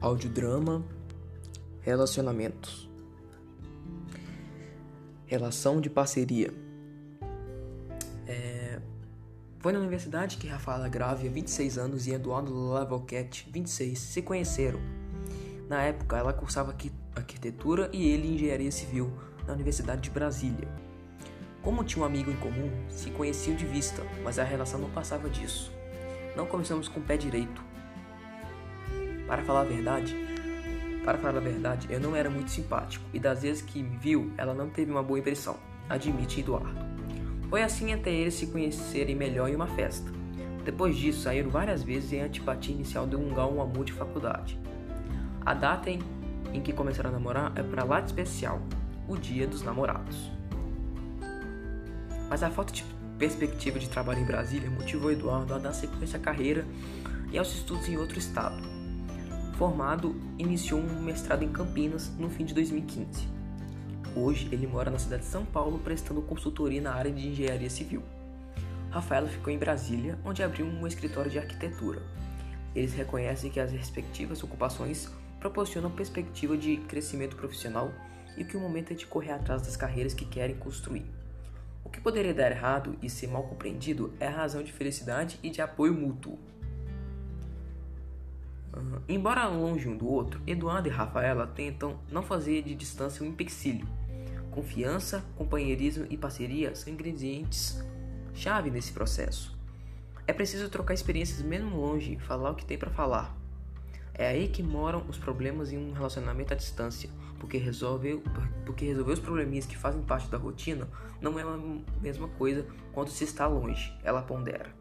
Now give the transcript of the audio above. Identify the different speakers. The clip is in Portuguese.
Speaker 1: audiodrama, relacionamentos, relação de parceria. É... Foi na universidade que Rafaela Grávia, 26 anos, e Eduardo Lavalquete, 26, se conheceram. Na época, ela cursava arquitetura e ele engenharia civil na Universidade de Brasília. Como tinha um amigo em comum, se conheciam de vista, mas a relação não passava disso. Não começamos com o pé direito. Para falar a verdade, para falar a verdade, eu não era muito simpático e das vezes que me viu, ela não teve uma boa impressão, admite Eduardo. Foi assim até eles se conhecerem melhor em uma festa. Depois disso, saíram várias vezes e a antipatia inicial deu um gal um amor de faculdade. A data em, em que começaram a namorar é para lá de especial, o dia dos namorados. Mas a falta de perspectiva de trabalho em Brasília motivou Eduardo a dar sequência à carreira e aos estudos em outro estado. Formado, iniciou um mestrado em Campinas no fim de 2015. Hoje, ele mora na cidade de São Paulo prestando consultoria na área de engenharia civil. Rafaela ficou em Brasília, onde abriu um escritório de arquitetura. Eles reconhecem que as respectivas ocupações proporcionam perspectiva de crescimento profissional e que o momento é de correr atrás das carreiras que querem construir. O que poderia dar errado e ser mal compreendido é a razão de felicidade e de apoio mútuo. Embora longe um do outro, Eduardo e Rafaela tentam não fazer de distância um empecilho. Confiança, companheirismo e parceria são ingredientes chave nesse processo. É preciso trocar experiências mesmo longe, falar o que tem para falar. É aí que moram os problemas em um relacionamento à distância, porque resolver, porque resolver os probleminhas que fazem parte da rotina não é a mesma coisa quando se está longe, ela pondera.